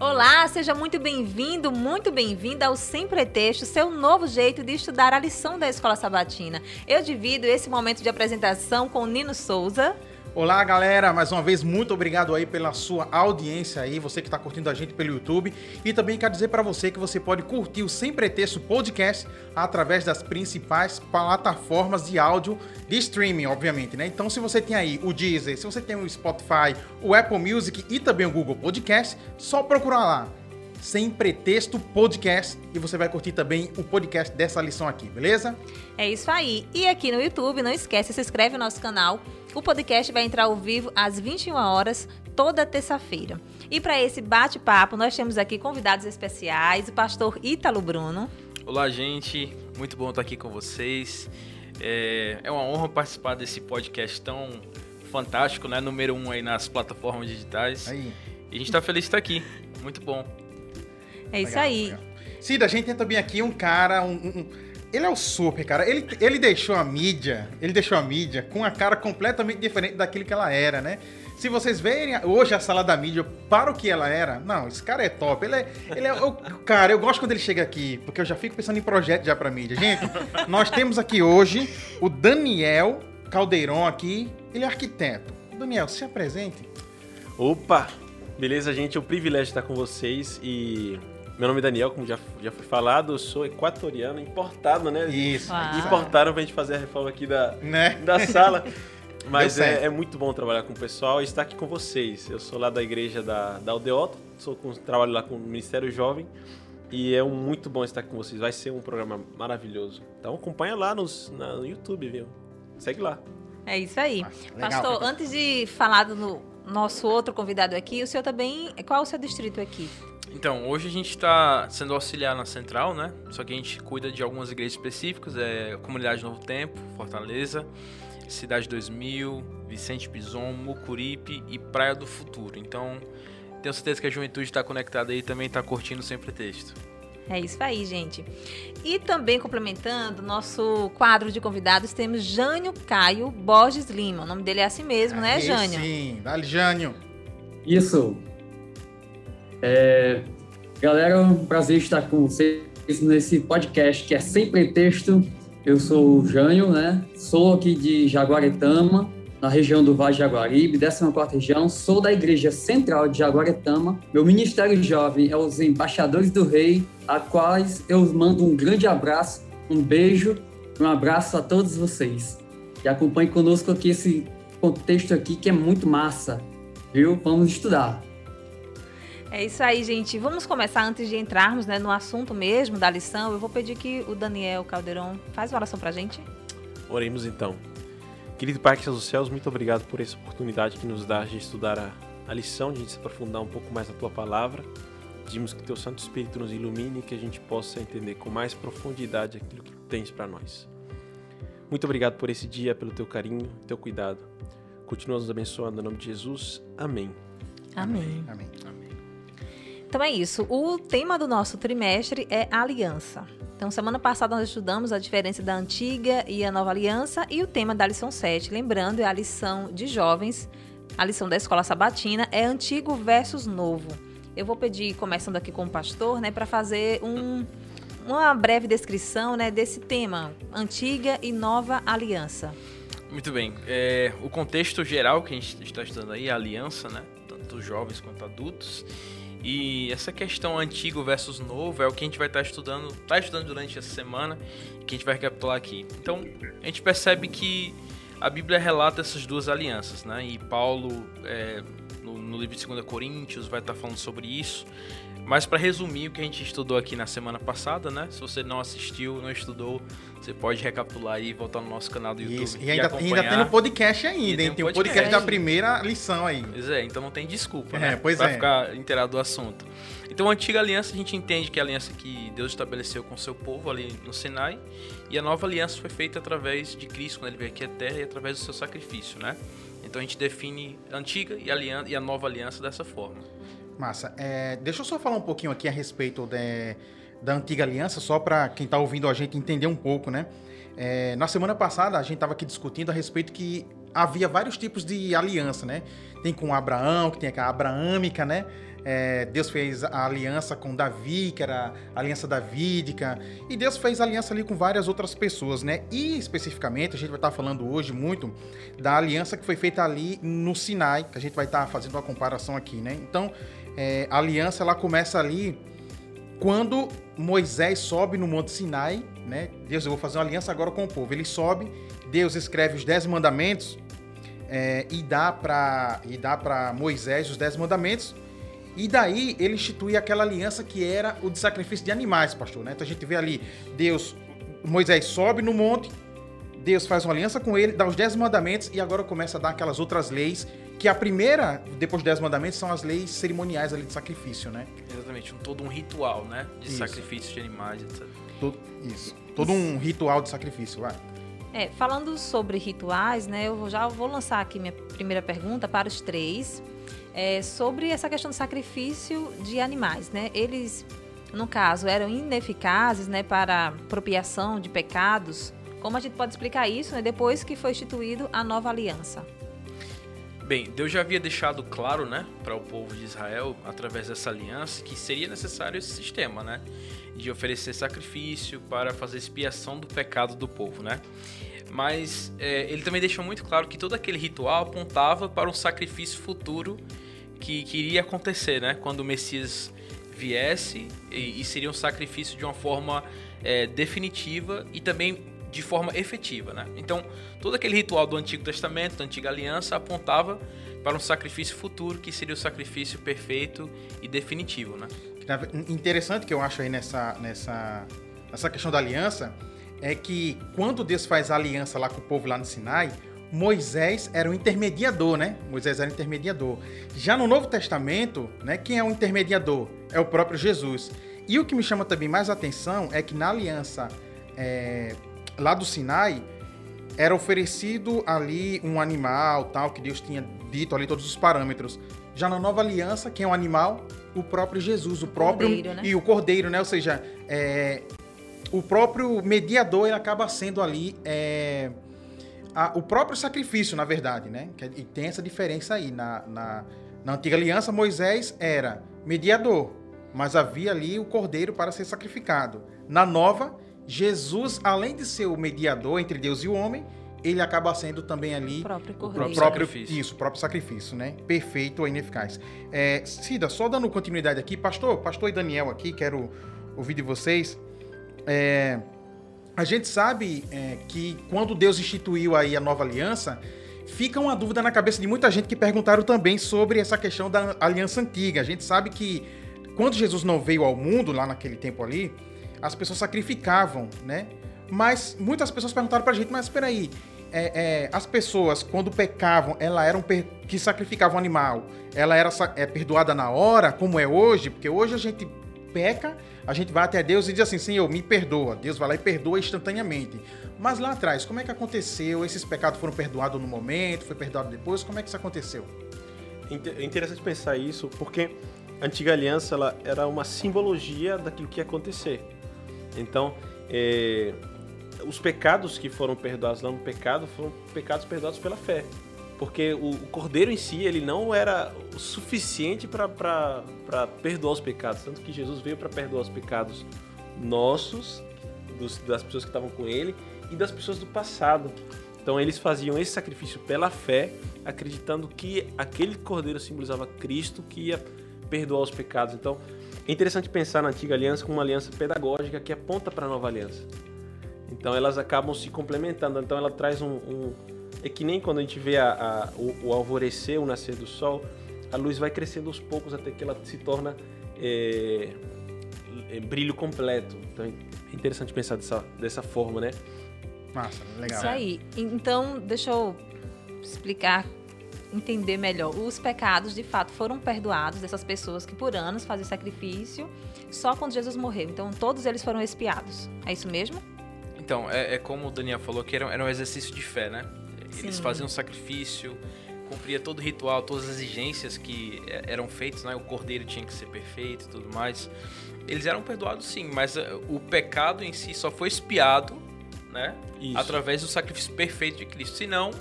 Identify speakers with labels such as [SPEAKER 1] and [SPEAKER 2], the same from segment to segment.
[SPEAKER 1] Olá, seja muito bem-vindo, muito bem-vinda ao Sem Pretexto, seu novo jeito de estudar a lição da Escola Sabatina. Eu divido esse momento de apresentação com Nino Souza.
[SPEAKER 2] Olá, galera. Mais uma vez, muito obrigado aí pela sua audiência aí, você que está curtindo a gente pelo YouTube. E também quero dizer para você que você pode curtir o Sem Pretexto Podcast através das principais plataformas de áudio de streaming, obviamente, né? Então, se você tem aí o Deezer, se você tem o Spotify, o Apple Music e também o Google Podcast, só procurar lá. Sem Pretexto Podcast e você vai curtir também o podcast dessa lição aqui, beleza?
[SPEAKER 1] É isso aí. E aqui no YouTube, não esquece, se inscreve no nosso canal. O podcast vai entrar ao vivo às 21 horas toda terça-feira. E para esse bate-papo, nós temos aqui convidados especiais, o pastor Ítalo Bruno.
[SPEAKER 3] Olá, gente. Muito bom estar aqui com vocês. É, é uma honra participar desse podcast tão fantástico, né? Número um aí nas plataformas digitais.
[SPEAKER 2] Aí.
[SPEAKER 3] E a gente está feliz de estar aqui. Muito bom.
[SPEAKER 1] É isso
[SPEAKER 2] Legal,
[SPEAKER 1] aí.
[SPEAKER 2] legal. Cida, a gente tem também aqui um cara, um, um- um- ele é o super, cara. Ele, ele deixou a mídia, ele deixou a mídia com a cara completamente diferente daquilo que ela era, né? Se vocês verem hoje a sala da mídia para o que ela era, não, esse cara é top. Ele é, ele é o cara, eu gosto quando ele chega aqui, porque eu já fico pensando em projeto já pra mídia. Gente, nós temos aqui hoje o Daniel Caldeirão aqui, ele é arquiteto. Daniel, se apresente.
[SPEAKER 4] Opa! Beleza, gente? É um privilégio estar com vocês e meu nome é Daniel, como já, já foi falado, eu sou equatoriano, importado, né?
[SPEAKER 2] Isso.
[SPEAKER 1] Uau.
[SPEAKER 4] Importaram pra gente fazer a reforma aqui da,
[SPEAKER 2] Né?
[SPEAKER 4] da sala. Mas é, é muito bom trabalhar com o pessoal e estar aqui com vocês. Eu sou lá da igreja da, da Aldeota, sou com, trabalho lá com o Ministério Jovem e é um muito bom estar aqui com vocês. Vai ser um programa maravilhoso. Então acompanha lá nos, na- no YouTube, viu? Segue lá.
[SPEAKER 1] É isso aí.
[SPEAKER 2] Legal.
[SPEAKER 1] Pastor, antes de falar do no- nosso outro convidado aqui, o senhor também. Qual é o seu distrito aqui?
[SPEAKER 3] Então, hoje a gente está sendo auxiliar na Central, né? Só que a gente cuida de algumas igrejas específicas, é Comunidade Novo Tempo, Fortaleza, Cidade 2000, Vicente Pison, Mucuripe e Praia do Futuro. Então, tenho certeza que a juventude está conectada aí e também está curtindo sem pretexto.
[SPEAKER 1] É isso aí, gente. E também complementando nosso quadro de convidados, temos Jânio Caio Borges Lima. O nome dele é assim mesmo, né, Jânio?
[SPEAKER 2] Sim, dá Jânio.
[SPEAKER 5] Isso. É, galera, é um prazer estar com vocês nesse podcast que é Sem Pretexto. Eu sou o Jânio, né? Sou aqui de Jaguaretama, na região do Vale de Jaguaribe, 14ª região. Sou da Igreja Central de Jaguaretama. Meu ministério jovem é os Embaixadores do Rei, a quais eu mando um grande abraço, um beijo, um abraço a todos vocês. E acompanhe conosco aqui esse contexto aqui que é muito massa, viu? Vamos estudar.
[SPEAKER 1] É isso aí, gente. Vamos começar antes de entrarmos né, no assunto mesmo da lição. Eu vou pedir que o Daniel Caldeirão faz uma oração pra gente.
[SPEAKER 4] Oremos então. Querido Pai que estás nos céus, muito obrigado por essa oportunidade que nos dá de estudar a, a lição, de a gente se aprofundar um pouco mais na Tua Palavra. Pedimos que Teu Santo Espírito nos ilumine e que a gente possa entender com mais profundidade aquilo que Tu tens para nós. Muito obrigado por esse dia, pelo Teu carinho, Teu cuidado. Continua nos abençoando em nome de Jesus. Amém.
[SPEAKER 1] Amém.
[SPEAKER 2] Amém.
[SPEAKER 1] Então é isso. O tema do nosso trimestre é aliança. Então, semana passada nós estudamos a diferença da antiga e a nova aliança e o tema da lição 7. Lembrando, é a lição de jovens, a lição da escola sabatina é antigo versus novo. Eu vou pedir, começando aqui com o pastor, né, para fazer um- uma breve descrição né, desse tema, antiga e nova aliança.
[SPEAKER 3] Muito bem. É, o contexto geral que a gente está estudando aí, a aliança, né? Tanto jovens quanto adultos. E essa questão antigo versus novo é o que a gente vai estar estudando, está estudando durante essa semana, que a gente vai recapitular aqui. Então, a gente percebe que a Bíblia relata essas duas alianças, né? E Paulo, é, no, no livro de 2 Coríntios, vai estar falando sobre isso. Mas para resumir o que a gente estudou aqui na semana passada, né? Se você não assistiu, não estudou, você pode recapitular aí e voltar no nosso canal do YouTube.
[SPEAKER 2] Isso. E ainda, ainda
[SPEAKER 3] acompanhar.
[SPEAKER 2] tem no podcast ainda,
[SPEAKER 3] E tem
[SPEAKER 2] hein?
[SPEAKER 3] um
[SPEAKER 2] Tem o
[SPEAKER 3] podcast.
[SPEAKER 2] podcast da primeira lição aí.
[SPEAKER 3] Pois é, então não tem desculpa,
[SPEAKER 2] É,
[SPEAKER 3] né?
[SPEAKER 2] pois
[SPEAKER 3] pra
[SPEAKER 2] é.
[SPEAKER 3] ficar inteirado do assunto. Então, a antiga aliança, a gente entende que é a aliança que Deus estabeleceu com o seu povo ali no Sinai, e a nova aliança foi feita através de Cristo, quando ele veio aqui à Terra, e através do seu sacrifício, né? Então, a gente define a antiga e a, aliança, e a nova aliança dessa forma.
[SPEAKER 2] Massa. É, deixa eu só falar um pouquinho aqui a respeito de- da antiga aliança, só para quem está ouvindo a gente entender um pouco, né? É, na semana passada a gente estava aqui discutindo a respeito que havia vários tipos de aliança, né? Tem com Abraão, que tem aquela abraâmica, né? é, Deus fez a aliança com Davi, que era a aliança davídica, e Deus fez aliança ali com várias outras pessoas, né? E especificamente, a gente vai estar falando hoje muito da aliança que foi feita ali no Sinai, que a gente vai estar fazendo uma comparação aqui, né? Então, é, a aliança ela começa ali quando Moisés sobe no Monte Sinai, né? Deus, eu vou fazer uma aliança agora com o povo. Ele sobe, Deus escreve os dez mandamentos é, e dá para e dá para Moisés os dez mandamentos. E daí ele institui aquela aliança que era o de sacrifício de animais, pastor. Né? Então a gente vê ali Deus, Moisés sobe no monte, Deus faz uma aliança com ele, dá os dez mandamentos e agora começa a dar aquelas outras leis que a primeira, depois dos dez mandamentos, são as leis cerimoniais ali de sacrifício, né?
[SPEAKER 3] Exatamente, um, todo um ritual, né? De
[SPEAKER 2] Isso.
[SPEAKER 3] sacrifício de animais, etc.
[SPEAKER 2] Todo, isso. Todo um ritual de sacrifício, vai.
[SPEAKER 1] É, falando sobre rituais, né, eu já vou lançar aqui minha primeira pergunta para os três. É, sobre essa questão do sacrifício de animais, né? Eles, no caso, eram ineficazes, né, para apropriação de pecados. Como a gente pode explicar isso, né, depois que foi instituído a nova aliança?
[SPEAKER 3] Bem, Deus já havia deixado claro, né, para o povo de Israel, através dessa aliança, que seria necessário esse sistema, né, de oferecer sacrifício para fazer expiação do pecado do povo, né. Mas é, ele também deixou muito claro que todo aquele ritual apontava para um sacrifício futuro que, que iria acontecer, né, quando o Messias viesse e, e seria um sacrifício de uma forma é, definitiva e também de forma efetiva, né? Então, todo aquele ritual do Antigo Testamento, da Antiga Aliança, apontava para um sacrifício futuro que seria o sacrifício perfeito e definitivo, né?
[SPEAKER 2] Interessante que eu acho aí nessa, nessa, nessa questão da aliança é que quando Deus faz a aliança lá com o povo lá no Sinai, Moisés era o intermediador, né? Moisés era o intermediador. Já no Novo Testamento, né, quem é o intermediador? É o próprio Jesus. E o que me chama também mais atenção é que na aliança é, lá do Sinai, era oferecido ali um animal, tal, que Deus tinha dito ali todos os parâmetros. Já na nova aliança, quem é o animal? O próprio Jesus, o, próprio
[SPEAKER 1] cordeiro, né?
[SPEAKER 2] e o cordeiro, né? Ou seja, é, o próprio mediador ele acaba sendo ali é, a- o próprio sacrifício, na verdade, né? Que- E tem essa diferença aí. Na, na, na antiga aliança, Moisés era mediador, mas havia ali o cordeiro para ser sacrificado. Na nova, Jesus, além de ser o mediador entre Deus e o homem, ele acaba sendo também ali
[SPEAKER 1] O próprio
[SPEAKER 2] o próprio,
[SPEAKER 3] Sacrifício.
[SPEAKER 2] isso, o próprio sacrifício, né? Perfeito ou ineficaz. É, Cida, só dando continuidade aqui, pastor, pastor e Daniel aqui, quero ouvir de vocês. É, a gente sabe é, que quando Deus instituiu aí a nova aliança, fica uma dúvida na cabeça de muita gente que perguntaram também sobre essa questão da aliança antiga. A gente sabe que quando Jesus não veio ao mundo, lá naquele tempo ali, as pessoas sacrificavam, né? Mas muitas pessoas perguntaram pra gente, mas espera aí, é, é, as pessoas, quando pecavam, ela eram per- que sacrificavam animal, ela era é, perdoada na hora, como é hoje? Porque hoje a gente peca, a gente vai até Deus e diz assim, Senhor, me perdoa. Deus vai lá e perdoa instantaneamente. Mas lá atrás, como é que aconteceu? Esses pecados foram perdoados no momento, foi perdoado depois? Como é que isso aconteceu?
[SPEAKER 4] É interessante pensar isso porque a antiga aliança ela era uma simbologia daquilo que ia acontecer. Então, é, os pecados que foram perdoados lá no pecado foram pecados perdoados pela fé. Porque o, o cordeiro em si, ele não era o suficiente para perdoar os pecados. Tanto que Jesus veio para perdoar os pecados nossos, dos- das pessoas que estavam com ele e das pessoas do passado. Então eles faziam esse sacrifício pela fé, acreditando que aquele cordeiro simbolizava Cristo que ia perdoar os pecados. Então é interessante pensar na antiga aliança como uma aliança pedagógica que aponta para a nova aliança. Então elas acabam se complementando. Então ela traz um, um- é que nem quando a gente vê a- a- o, o alvorecer, o nascer do sol, a luz vai crescendo aos poucos até que ela se torna é, é, brilho completo. Então é interessante pensar dessa, dessa forma, né?
[SPEAKER 2] Massa, legal.
[SPEAKER 1] Isso aí. Então, deixa eu explicar, entender melhor. Os pecados, de fato, foram perdoados dessas pessoas que por anos faziam sacrifício só quando Jesus morreu. Então, todos eles foram expiados. É isso mesmo?
[SPEAKER 3] Então, é, é como o Daniel falou, que era, era um exercício de fé, né? Eles
[SPEAKER 1] Sim.
[SPEAKER 3] faziam sacrifício, cumpria todo o ritual, todas as exigências que é, eram feitas, né? O cordeiro tinha que ser perfeito e tudo mais. Eles eram perdoados sim, mas é, o pecado em si só foi expiado, né?
[SPEAKER 4] Isso.
[SPEAKER 3] Através do sacrifício perfeito de Cristo. Senão,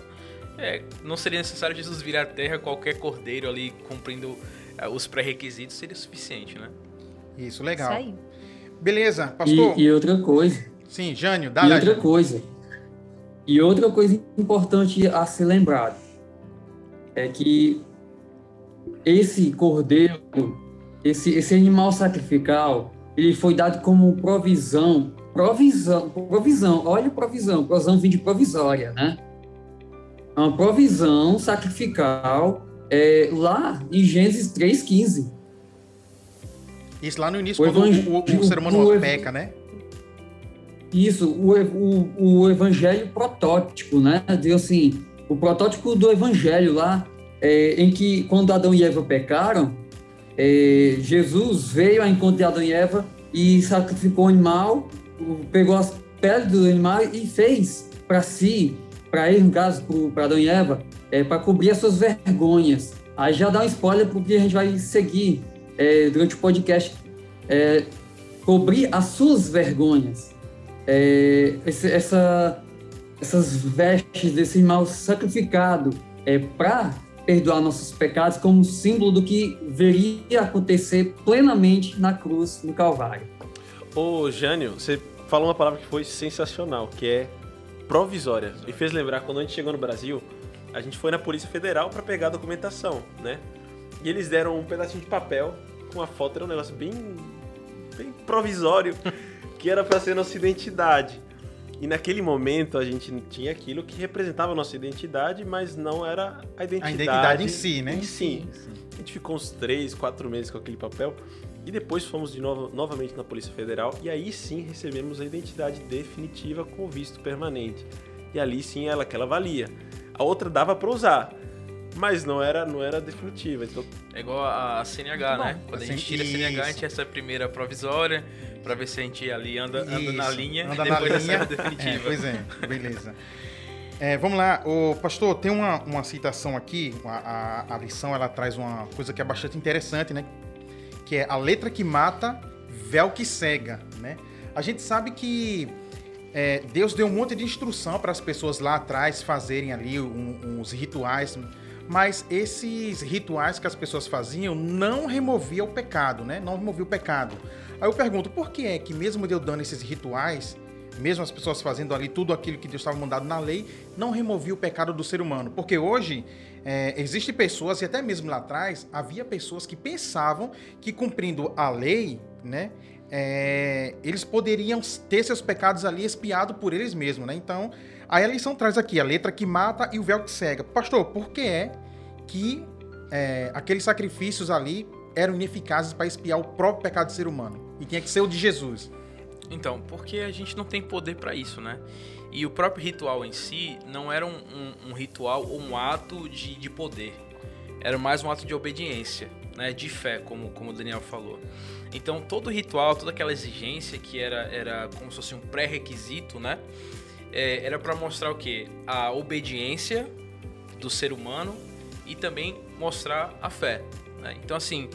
[SPEAKER 3] é, não seria necessário Jesus vir à terra qualquer cordeiro ali cumprindo eh, os pré-requisitos seria suficiente, né?
[SPEAKER 2] Isso, legal.
[SPEAKER 1] Isso aí.
[SPEAKER 2] Beleza, pastor.
[SPEAKER 5] E, e outra coisa,
[SPEAKER 2] Sim, Jânio, dá
[SPEAKER 5] e
[SPEAKER 2] lá.
[SPEAKER 5] outra
[SPEAKER 2] Jânio.
[SPEAKER 5] coisa, e outra coisa importante a ser lembrado é que esse cordeiro, esse, esse animal sacrificial, ele foi dado como provisão, provisão, provisão, olha provisão, provisão vem de provisória, né? Uma provisão sacrificial é, lá em Gênesis 3,15.
[SPEAKER 2] Isso lá no início,
[SPEAKER 5] O
[SPEAKER 2] quando o, o- o ser humano
[SPEAKER 5] o
[SPEAKER 2] peca, né?
[SPEAKER 5] Isso, o, evangelho protótipo, né? Diz assim, o protótipo do evangelho lá, é, em que quando Adão e Eva pecaram, é, Jesus veio ao encontro de Adão e Eva e sacrificou o animal, pegou as peles do animal e fez para si, para ele, no caso, para Adão e Eva, é, para cobrir as suas vergonhas. Aí já dá um spoiler porque a gente vai seguir é, durante o podcast. É, cobrir as suas vergonhas é, esse- essa, essas vestes desse animal sacrificado é, para perdoar nossos pecados como símbolo do que veria acontecer plenamente na cruz, no Calvário.
[SPEAKER 4] Ô, Jânio, você falou uma palavra que foi sensacional, que é provisória. Me fez lembrar quando a gente chegou no Brasil, a gente foi na Polícia Federal para pegar a documentação, né? E eles deram um pedacinho de papel com a foto, era um negócio bem, bem provisório, que era para ser nossa identidade. E naquele momento a gente tinha aquilo que representava a nossa identidade, mas não era a identidade,
[SPEAKER 2] identidade em si, né?
[SPEAKER 4] Em si. A gente ficou uns três, quatro meses com aquele papel. E depois fomos de novo, novamente na Polícia Federal. E aí sim recebemos a identidade definitiva com visto permanente. E ali sim ela que ela valia. A outra dava para usar, mas não era, não era definitiva. Então,
[SPEAKER 3] É igual a CNH,
[SPEAKER 1] Muito
[SPEAKER 3] né?
[SPEAKER 1] bom.
[SPEAKER 3] Quando a gente tira a CNH, a gente recebe a primeira provisória, pra ver se a gente ali anda, anda na linha
[SPEAKER 2] anda
[SPEAKER 3] e
[SPEAKER 2] na
[SPEAKER 3] depois
[SPEAKER 2] linha.
[SPEAKER 3] recebe a
[SPEAKER 2] É,
[SPEAKER 3] definitiva.
[SPEAKER 2] pois é, beleza. É, vamos lá, o pastor, tem uma, uma citação aqui, a, a, a lição ela traz uma coisa que é bastante interessante, né? Que é a letra que mata, véu que cega, né? A gente sabe que é, Deus deu um monte de instrução para as pessoas lá atrás fazerem ali um- uns rituais, mas esses rituais que as pessoas faziam não removia o pecado, né? Não removia o pecado. Aí eu pergunto, por que é que mesmo Deus dando esses rituais, mesmo as pessoas fazendo ali tudo aquilo que Deus estava mandado na lei, não removia o pecado do ser humano? Porque hoje é, existem pessoas, e até mesmo lá atrás, havia pessoas que pensavam que cumprindo a lei, né? é, eles poderiam ter seus pecados ali expiados por eles mesmos, né? Então, aí a lição traz aqui a letra que mata e o véu que cega. Pastor, por que é que é, aqueles sacrifícios ali eram ineficazes para expiar o próprio pecado do ser humano? E tinha que ser o de Jesus.
[SPEAKER 3] Então, porque a gente não tem poder pra isso, né? E o próprio ritual em si não era um, um- um ritual ou um ato de, de poder. Era mais um ato de obediência, né? De fé, como, como o Daniel falou. Então, todo ritual, toda aquela exigência que era, era como se fosse um pré-requisito, né? É, era para mostrar o quê? A obediência do ser humano e também mostrar a fé. né? Então, assim,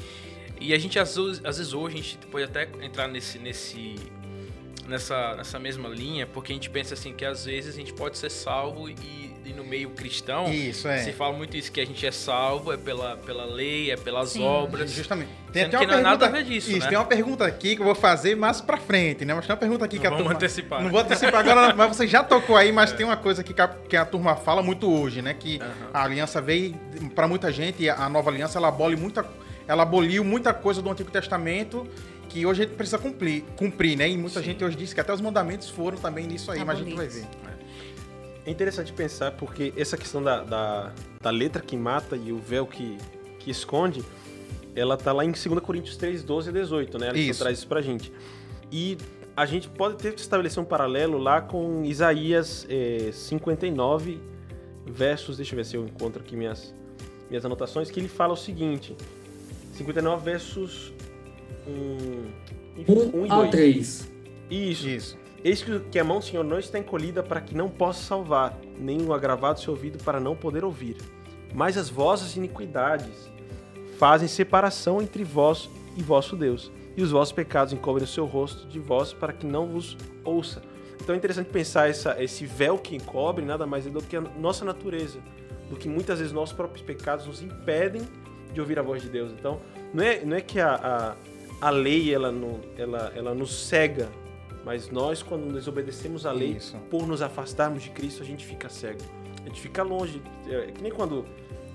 [SPEAKER 3] e a gente às vezes hoje a gente pode até entrar nesse, nesse nessa, nessa mesma linha, porque a gente pensa assim que às vezes a gente pode ser salvo e, e no meio cristão
[SPEAKER 2] Isso, é.
[SPEAKER 3] se fala muito isso que a gente é salvo é pela, pela lei, é pelas
[SPEAKER 1] Sim.
[SPEAKER 3] obras.
[SPEAKER 2] Justamente.
[SPEAKER 3] Sendo que não é nada a ver disso,
[SPEAKER 2] Isso,
[SPEAKER 3] né?
[SPEAKER 2] tem uma pergunta aqui que eu vou fazer mais pra frente, né? Mas tem uma pergunta aqui
[SPEAKER 3] Não
[SPEAKER 2] que a
[SPEAKER 3] vamos
[SPEAKER 2] turma...
[SPEAKER 3] antecipar.
[SPEAKER 2] Não vou antecipar agora, mas você já tocou aí, mas tem uma coisa aqui que a, que a turma fala muito hoje, né? Que
[SPEAKER 3] Aham.
[SPEAKER 2] a aliança veio, pra muita gente, a nova aliança, ela abole muita... Ela aboliu muita coisa do Antigo Testamento que hoje a gente precisa cumprir, cumprir né? E muita
[SPEAKER 3] Sim.
[SPEAKER 2] gente hoje diz que até os mandamentos foram também nisso aí, mas a gente vai ver.
[SPEAKER 1] Abolidos.
[SPEAKER 4] É interessante pensar porque essa questão da, da, da letra que mata e o véu que, que esconde, ela tá lá em 2 Coríntios 3, 12 e 18, né? Ela
[SPEAKER 2] Isso.
[SPEAKER 4] traz isso pra gente. E a gente pode ter que estabelecer um paralelo lá com Isaías eh, 59, versos, deixa eu ver se eu encontro aqui minhas, minhas anotações, que ele fala o seguinte, 59 versos 1, 1
[SPEAKER 5] 1
[SPEAKER 4] e
[SPEAKER 5] ao
[SPEAKER 4] 2.
[SPEAKER 5] 3.
[SPEAKER 4] Isso.
[SPEAKER 2] Isso.
[SPEAKER 4] Eis que, que a mão do Senhor não está encolhida para que não possa salvar, nem o agravado seu ouvido para não poder ouvir. Mas as vossas iniquidades fazem separação entre vós e vosso Deus, e os vossos pecados encobrem o seu rosto de vós para que não vos ouça. Então é interessante pensar essa, esse véu que encobre nada mais é do que a nossa natureza, do que muitas vezes nossos próprios pecados nos impedem de ouvir a voz de Deus. Então, não é, não é que a, a, a lei ela, não, ela, ela nos cega, mas nós, quando desobedecemos a lei,
[SPEAKER 2] Isso.
[SPEAKER 4] por nos afastarmos de Cristo, a gente fica cego. A gente fica longe. É que nem quando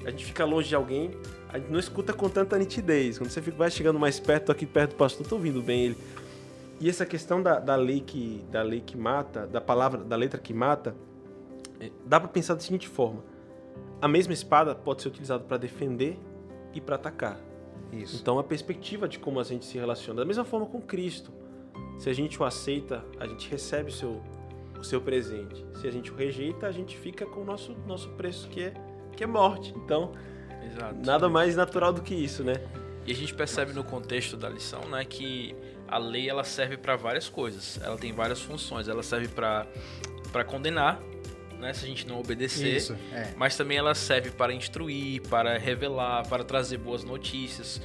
[SPEAKER 4] a gente fica longe de alguém, a gente não escuta com tanta nitidez. Quando você fica, vai chegando mais perto, aqui perto do pastor, tô ouvindo bem ele. E essa questão da, da lei que da lei que mata, da palavra, da letra que mata, é, dá para pensar da seguinte forma: a mesma espada pode ser utilizada para defender e para atacar.
[SPEAKER 2] Isso.
[SPEAKER 4] Então a perspectiva de como a gente se relaciona, da mesma forma com Cristo. Se a gente o aceita, a gente recebe o seu, o seu presente. Se a gente o rejeita, a gente fica com o nosso, nosso preço que é, que é morte. Então,
[SPEAKER 3] Exato.
[SPEAKER 4] nada mais natural do que isso, né?
[SPEAKER 3] E a gente percebe no contexto da lição, né, que a lei ela serve para várias coisas. Ela tem várias funções. Ela serve para para condenar, né, se a gente não obedecer.
[SPEAKER 2] Isso, é.
[SPEAKER 3] Mas também ela serve para instruir, para revelar, para trazer boas notícias,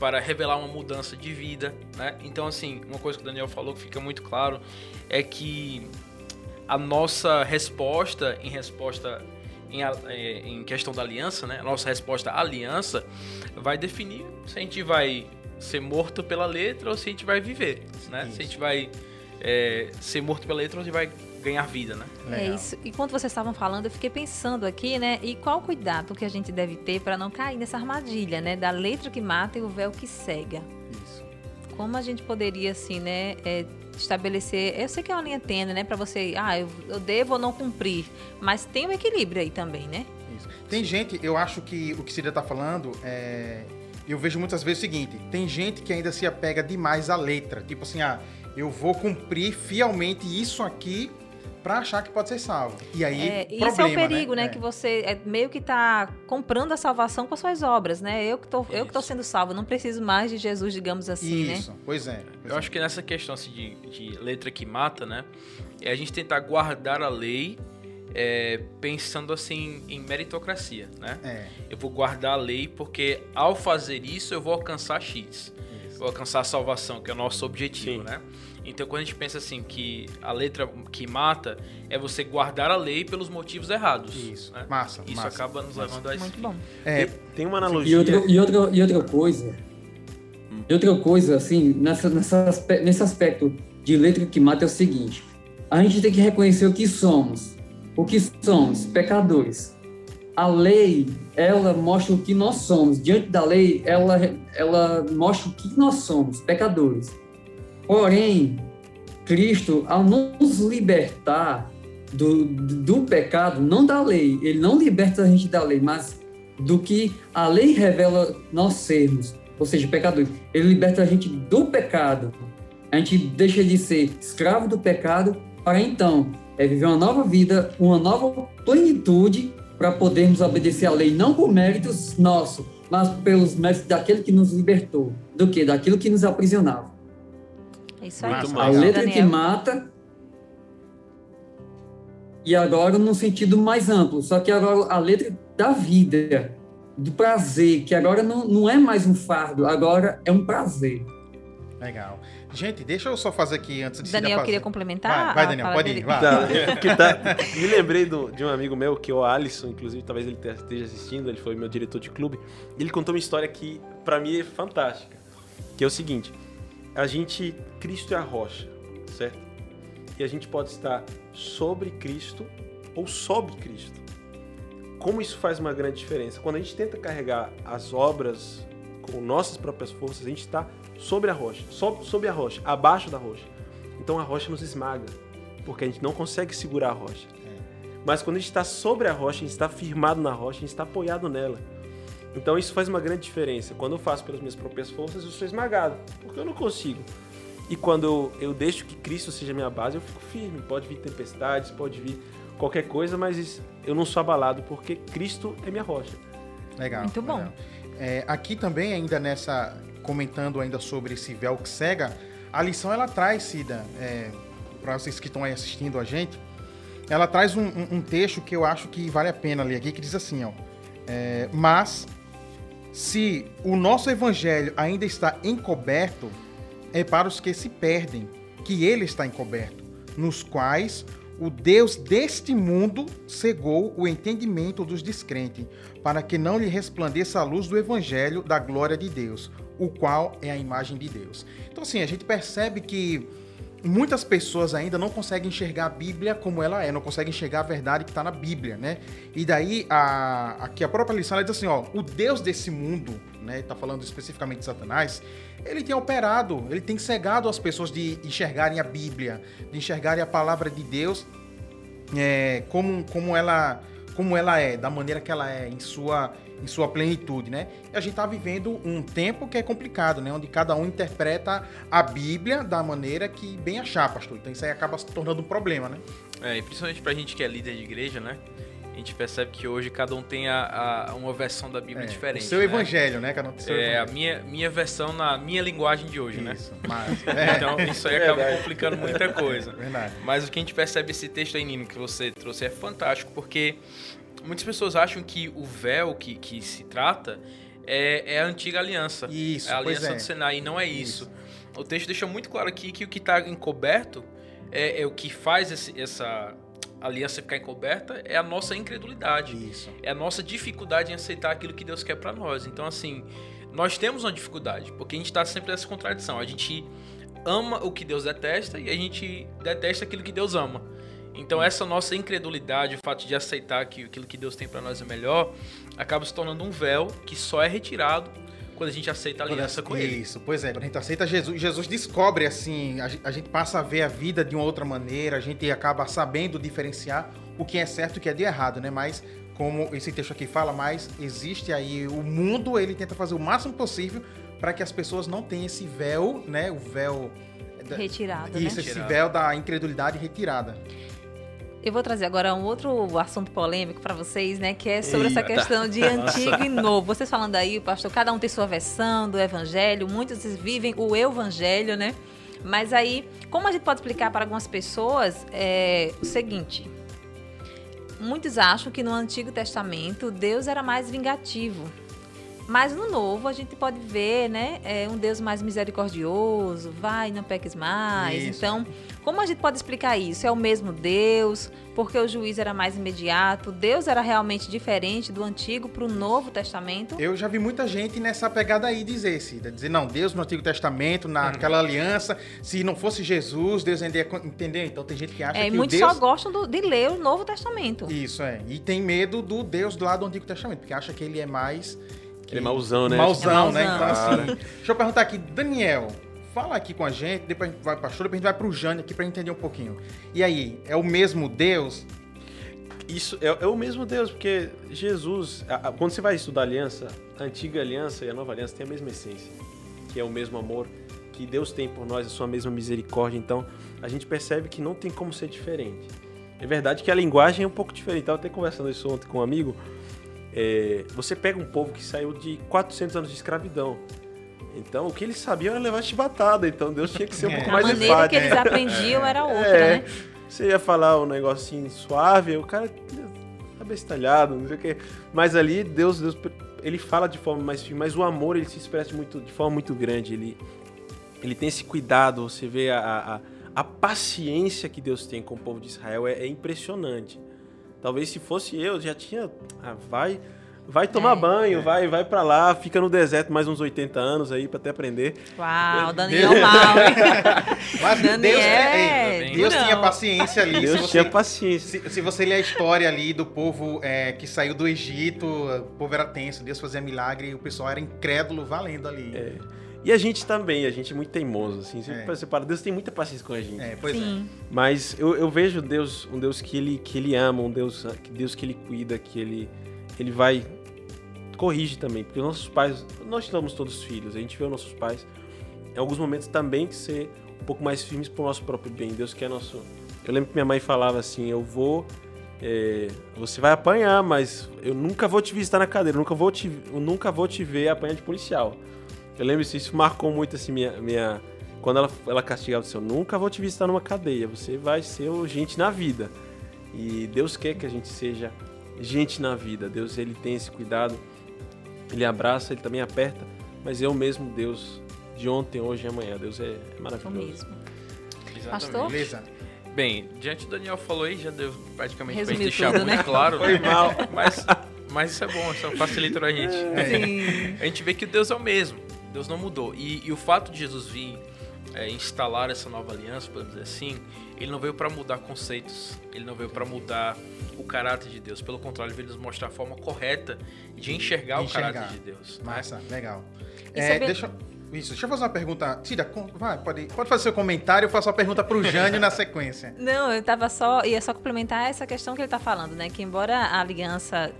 [SPEAKER 3] para revelar uma mudança de vida, né? Então assim, uma coisa que o Daniel falou que fica muito claro é que a nossa resposta em resposta em, eh, em questão da aliança, né? A nossa resposta à aliança vai definir se a gente vai ser morto pela letra ou se a gente vai viver, né? Se a gente vai eh, ser morto pela letra ou se vai ganhar vida, né?
[SPEAKER 1] É
[SPEAKER 2] Legal.
[SPEAKER 1] isso. E quando vocês estavam falando, eu fiquei pensando aqui, né? E qual o cuidado que a gente deve ter para não cair nessa armadilha, né? Da letra que mata e o véu que cega.
[SPEAKER 2] Isso.
[SPEAKER 1] Como a gente poderia, assim, né? é, estabelecer. Eu sei que é uma linha tênue, né? Para você, ah, eu, eu devo ou não cumprir. Mas tem um equilíbrio aí também, né?
[SPEAKER 2] Isso. Tem gente, eu acho que o que Cida tá falando é. Eu vejo muitas vezes o seguinte: tem gente que ainda se apega demais à letra. Tipo assim, ah, eu vou cumprir fielmente isso aqui pra achar que pode ser salvo. E aí,
[SPEAKER 1] É,
[SPEAKER 2] problema,
[SPEAKER 1] isso é o perigo, né?
[SPEAKER 2] É.
[SPEAKER 1] Que você é, meio que tá comprando a salvação com as suas obras, né? Eu que tô, eu que tô
[SPEAKER 3] Isso.
[SPEAKER 1] sendo salvo, não preciso mais de Jesus, digamos assim, né?
[SPEAKER 2] Isso, pois é. pois
[SPEAKER 3] Eu
[SPEAKER 2] é.
[SPEAKER 3] acho que nessa questão assim, de, de letra que mata, né? É a gente tentar guardar a lei é, pensando assim em meritocracia, né?
[SPEAKER 2] É,
[SPEAKER 3] Eu vou guardar a lei porque ao fazer isso eu vou alcançar X.
[SPEAKER 2] isso.
[SPEAKER 3] Vou alcançar a salvação, que é o nosso objetivo,
[SPEAKER 4] Sim.
[SPEAKER 3] né? Então quando a gente pensa assim que a letra que mata é você guardar a lei pelos motivos errados.
[SPEAKER 2] Isso.
[SPEAKER 3] né?
[SPEAKER 2] Massa,
[SPEAKER 3] Isso
[SPEAKER 2] massa,
[SPEAKER 3] acaba nos
[SPEAKER 2] massa.
[SPEAKER 3] levando a esse
[SPEAKER 1] Muito bom.
[SPEAKER 2] É,
[SPEAKER 4] Tem, uma
[SPEAKER 5] E
[SPEAKER 4] analogia.
[SPEAKER 5] outra, e, outra, e outra coisa, e outra coisa, assim, nessa, nessa nesse aspecto de letra que mata é o seguinte: a gente tem que reconhecer o que somos. O que somos? Pecadores. A lei, ela mostra o que nós somos. Diante da lei, ela, ela mostra o que nós somos, pecadores. Porém, Cristo, ao nos libertar do, do pecado, não da lei, ele não liberta a gente da lei, mas do que a lei revela nós sermos, ou seja, pecadores. Ele liberta a gente do pecado. A gente deixa de ser escravo do pecado para então é viver uma nova vida, uma nova plenitude para podermos obedecer à lei, não por méritos nossos, mas pelos méritos daquele que nos libertou. Do que? Daquilo que nos aprisionava.
[SPEAKER 1] É isso aí.
[SPEAKER 2] Massa,
[SPEAKER 5] A letra que
[SPEAKER 1] Daniel.
[SPEAKER 5] mata. E agora num sentido mais amplo, só que agora a letra da vida, do prazer, que agora não, não é mais um fardo, agora é um prazer.
[SPEAKER 2] legal. Gente, deixa eu só fazer aqui antes de
[SPEAKER 1] Daniel queria complementar.
[SPEAKER 2] Vai, vai, Daniel, pode
[SPEAKER 1] dele?
[SPEAKER 2] ir. Vai.
[SPEAKER 4] Tá, é, que tá- me lembrei do- de um amigo meu, que é o Alisson, inclusive, talvez ele te- esteja assistindo, ele foi meu diretor de clube. Ele contou uma história que, pra mim, é fantástica. Que é o seguinte: a gente, Cristo é a rocha, certo? E a gente pode estar sobre Cristo ou sob Cristo. Como isso faz uma grande diferença? Quando a gente tenta carregar as obras com nossas próprias forças, a gente está sobre a rocha, sob, sob a rocha, abaixo da rocha. Então a rocha nos esmaga, porque a gente não consegue segurar a rocha. Mas quando a gente está sobre a rocha, a gente está firmado na rocha, a gente está apoiado nela. Então isso faz uma grande diferença. Quando eu faço pelas minhas próprias forças, eu sou esmagado, porque eu não consigo. E quando eu, eu deixo que Cristo seja minha base, eu fico firme. Pode vir tempestades, pode vir qualquer coisa, mas eu não sou abalado, porque Cristo é minha rocha.
[SPEAKER 2] Legal.
[SPEAKER 1] Muito bom.
[SPEAKER 2] legal. É, aqui também, ainda nessa. Comentando ainda sobre esse véu que cega, a lição ela traz, Cida, é, para vocês que estão aí assistindo a gente, ela traz um, um- um texto que eu acho que vale a pena ler aqui, que diz assim, ó. é, mas se o nosso evangelho ainda está encoberto, é para os que se perdem, que ele está encoberto, nos quais O Deus deste mundo cegou o entendimento dos descrentes, para que não lhe resplandeça a luz do evangelho da glória de Deus, o qual é a imagem de Deus. Então, assim, a gente percebe que muitas pessoas ainda não conseguem enxergar a Bíblia como ela é, não conseguem enxergar a verdade que está na Bíblia, né? E daí, a, aqui a própria lição ela diz assim, ó, o Deus desse mundo, né, tá falando especificamente de Satanás, ele tem operado, ele tem cegado as pessoas de enxergarem a Bíblia, de enxergarem a palavra de Deus é, como, como ela como ela é, da maneira que ela é, em sua, em sua plenitude, né? E a gente está vivendo um tempo que é complicado, né? Onde cada um interpreta a Bíblia da maneira que bem achar, pastor. Então isso aí acaba se tornando um problema, né?
[SPEAKER 3] É, e principalmente pra gente que é líder de igreja, né? A gente percebe que hoje cada um tem a, a uma versão da Bíblia
[SPEAKER 2] É,
[SPEAKER 3] diferente.
[SPEAKER 2] O seu
[SPEAKER 3] né?
[SPEAKER 2] evangelho, né? Cada um tem seu
[SPEAKER 3] É, a
[SPEAKER 2] evangelho.
[SPEAKER 3] minha, minha versão na minha linguagem de hoje, né?
[SPEAKER 2] Isso, mas, é,
[SPEAKER 3] Então isso aí acaba complicando muita coisa.
[SPEAKER 2] verdade.
[SPEAKER 3] Mas o que a gente percebe esse texto aí, Nino, que você trouxe é fantástico, porque muitas pessoas acham que o véu que, que se trata é, é a antiga aliança.
[SPEAKER 2] Isso,
[SPEAKER 3] é a aliança
[SPEAKER 2] é.
[SPEAKER 3] do Sinai, e não é isso. O texto deixa muito claro aqui que o que está encoberto é, é o que faz esse- essa aliança ficar encoberta é a nossa incredulidade.
[SPEAKER 2] Isso.
[SPEAKER 3] É a nossa dificuldade em aceitar aquilo que Deus quer para nós. Então, assim, nós temos uma dificuldade, porque a gente está sempre nessa contradição. A gente ama o que Deus detesta e a gente detesta aquilo que Deus ama. Então, essa nossa incredulidade, o fato de aceitar que aquilo que Deus tem para nós é melhor, acaba se tornando um véu que só é retirado quando a gente aceita a aliança com Ele.
[SPEAKER 2] Isso, pois é. Quando a gente aceita Jesus, Jesus descobre assim, a, gen- a gente passa a ver a vida de uma outra maneira, a gente acaba sabendo diferenciar o que é certo e o que é de errado, né? Mas como esse texto aqui fala, mais existe aí o mundo, ele tenta fazer o máximo possível para que as pessoas não tenham esse véu, né? O véu da-
[SPEAKER 1] Retirado,
[SPEAKER 2] Isso,
[SPEAKER 1] né?
[SPEAKER 2] esse véu da incredulidade retirada.
[SPEAKER 1] Eu vou trazer agora um outro assunto polêmico para vocês, né? Que é sobre essa
[SPEAKER 4] Eita.
[SPEAKER 1] questão de antigo e novo. Vocês falando aí, pastor, cada um tem sua versão do evangelho, muitos vivem o evangelho, né? Mas aí, como a gente pode explicar para algumas pessoas é o seguinte: muitos acham que no Antigo Testamento Deus era mais vingativo. Mas no Novo a gente pode ver, né? É um Deus mais misericordioso, vai, não peques mais.
[SPEAKER 2] Isso.
[SPEAKER 1] Então, como a gente pode explicar isso? É o mesmo Deus? Porque o juiz era mais imediato? Deus era realmente diferente do Antigo para o Novo Testamento?
[SPEAKER 2] Eu já vi muita gente nessa pegada aí dizer, Cida, dizer, não, Deus no Antigo Testamento, naquela aliança, se não fosse Jesus, Deus ainda ia... Entendeu? Então tem gente que acha
[SPEAKER 1] É, e
[SPEAKER 2] que o
[SPEAKER 1] muitos
[SPEAKER 2] Deus...
[SPEAKER 1] só gostam do- de ler o Novo Testamento.
[SPEAKER 2] Isso, é. E tem medo do Deus lá do Antigo Testamento, porque acha que ele é mais.
[SPEAKER 4] Ele é mauzão, né?
[SPEAKER 2] Mauzão,
[SPEAKER 1] É
[SPEAKER 2] né?
[SPEAKER 1] mauzão.
[SPEAKER 2] Então, assim. Deixa eu perguntar aqui, Daniel, fala aqui com a gente, depois a gente vai pra pastor, depois a gente vai pro Jânio aqui pra entender um pouquinho. E aí, é o mesmo Deus?
[SPEAKER 4] Isso é, é o mesmo Deus, porque Jesus, a- a- quando você vai estudar a aliança, a antiga aliança e a nova aliança têm a mesma essência, que é o mesmo amor que Deus tem por nós, a sua mesma misericórdia. Então, a gente percebe que não tem como ser diferente. É verdade que a linguagem é um pouco diferente. Estava até conversando isso ontem com um amigo. É, você pega um povo que saiu de 400 anos de escravidão. Então, o que eles sabiam era levar chibatada. Então, Deus tinha que ser um
[SPEAKER 2] É.
[SPEAKER 4] pouco
[SPEAKER 1] A
[SPEAKER 4] mais
[SPEAKER 1] maneira
[SPEAKER 4] enfático.
[SPEAKER 1] que eles aprendiam era outra,
[SPEAKER 4] É,
[SPEAKER 1] né?
[SPEAKER 4] Você ia falar um negócio assim suave, o cara tá bestalhado, não sei o quê. Mas ali, Deus, Deus, ele fala de forma mais firme, mas o amor ele se expressa muito, de forma muito grande. Ele, ele tem esse cuidado, você vê a, a, a paciência que Deus tem com o povo de Israel é, é impressionante. Talvez se fosse eu, já tinha. Ah, vai. Vai tomar
[SPEAKER 1] É.
[SPEAKER 4] banho, vai, vai para lá, fica no deserto mais uns 80 anos aí pra até aprender.
[SPEAKER 1] Uau, Daniel mal, hein?
[SPEAKER 2] Mas
[SPEAKER 1] Daniel,
[SPEAKER 2] Deus,
[SPEAKER 1] é,
[SPEAKER 2] ei, Deus
[SPEAKER 1] não.
[SPEAKER 2] tinha paciência ali.
[SPEAKER 4] Deus
[SPEAKER 2] você,
[SPEAKER 4] tinha paciência.
[SPEAKER 2] se, se você ler a história ali do povo é, que saiu do Egito, o povo era tenso, Deus fazia milagre e o pessoal era incrédulo valendo ali.
[SPEAKER 4] É. E a gente também, a gente é muito teimoso, assim. Sempre
[SPEAKER 2] É.
[SPEAKER 4] Deus tem muita paciência com a gente.
[SPEAKER 2] É, pois é.
[SPEAKER 1] Sim.
[SPEAKER 4] Mas eu, eu vejo Deus, um Deus que ele, que ele ama, um Deus, que Deus que ele cuida, que ele, ele vai corrige também, porque os nossos pais, nós somos todos filhos, a gente vê os nossos pais em alguns momentos também que ser um pouco mais firmes pro nosso próprio bem. Deus quer nosso. Eu lembro que minha mãe falava assim, eu vou é, você vai apanhar, mas eu nunca vou te visitar na cadeira, nunca vou te, eu nunca vou te ver apanhar de policial. Eu lembro isso, isso marcou muito assim minha, minha quando ela, ela castigava assim, eu nunca vou te visitar numa cadeia, você vai ser gente na vida. E Deus quer que a gente seja gente na vida. Deus ele tem esse cuidado. Ele abraça, ele também aperta, mas é o mesmo Deus de ontem, hoje e amanhã. Deus é, é
[SPEAKER 1] O
[SPEAKER 4] maravilhoso.
[SPEAKER 1] mesmo.
[SPEAKER 3] Exatamente.
[SPEAKER 1] Pastor?
[SPEAKER 2] Beleza.
[SPEAKER 3] Bem, diante do Daniel falou aí, já deu praticamente gente deixar
[SPEAKER 1] tudo,
[SPEAKER 3] muito
[SPEAKER 1] né?
[SPEAKER 3] claro.
[SPEAKER 4] Foi mal.
[SPEAKER 3] Mas, mas isso é bom, isso facilita pra gente.
[SPEAKER 1] Sim.
[SPEAKER 3] A gente vê que Deus é o mesmo. Deus não mudou. E, e o fato de Jesus vir é, instalar essa nova aliança, podemos dizer assim, ele não veio para mudar conceitos. Ele não veio para mudar o caráter de Deus. Pelo contrário, ele veio nos mostrar a forma correta de enxergar,
[SPEAKER 2] Enxergar.
[SPEAKER 3] o caráter de Deus. né?
[SPEAKER 2] Massa, legal. É,
[SPEAKER 1] é bem-
[SPEAKER 2] deixa, isso, deixa eu fazer uma pergunta. Tira, vai, pode, pode fazer seu comentário, eu faço a pergunta pro Jânio na sequência.
[SPEAKER 1] Não, eu tava só. ia só complementar essa questão que ele tá falando, né? Que embora a aliança.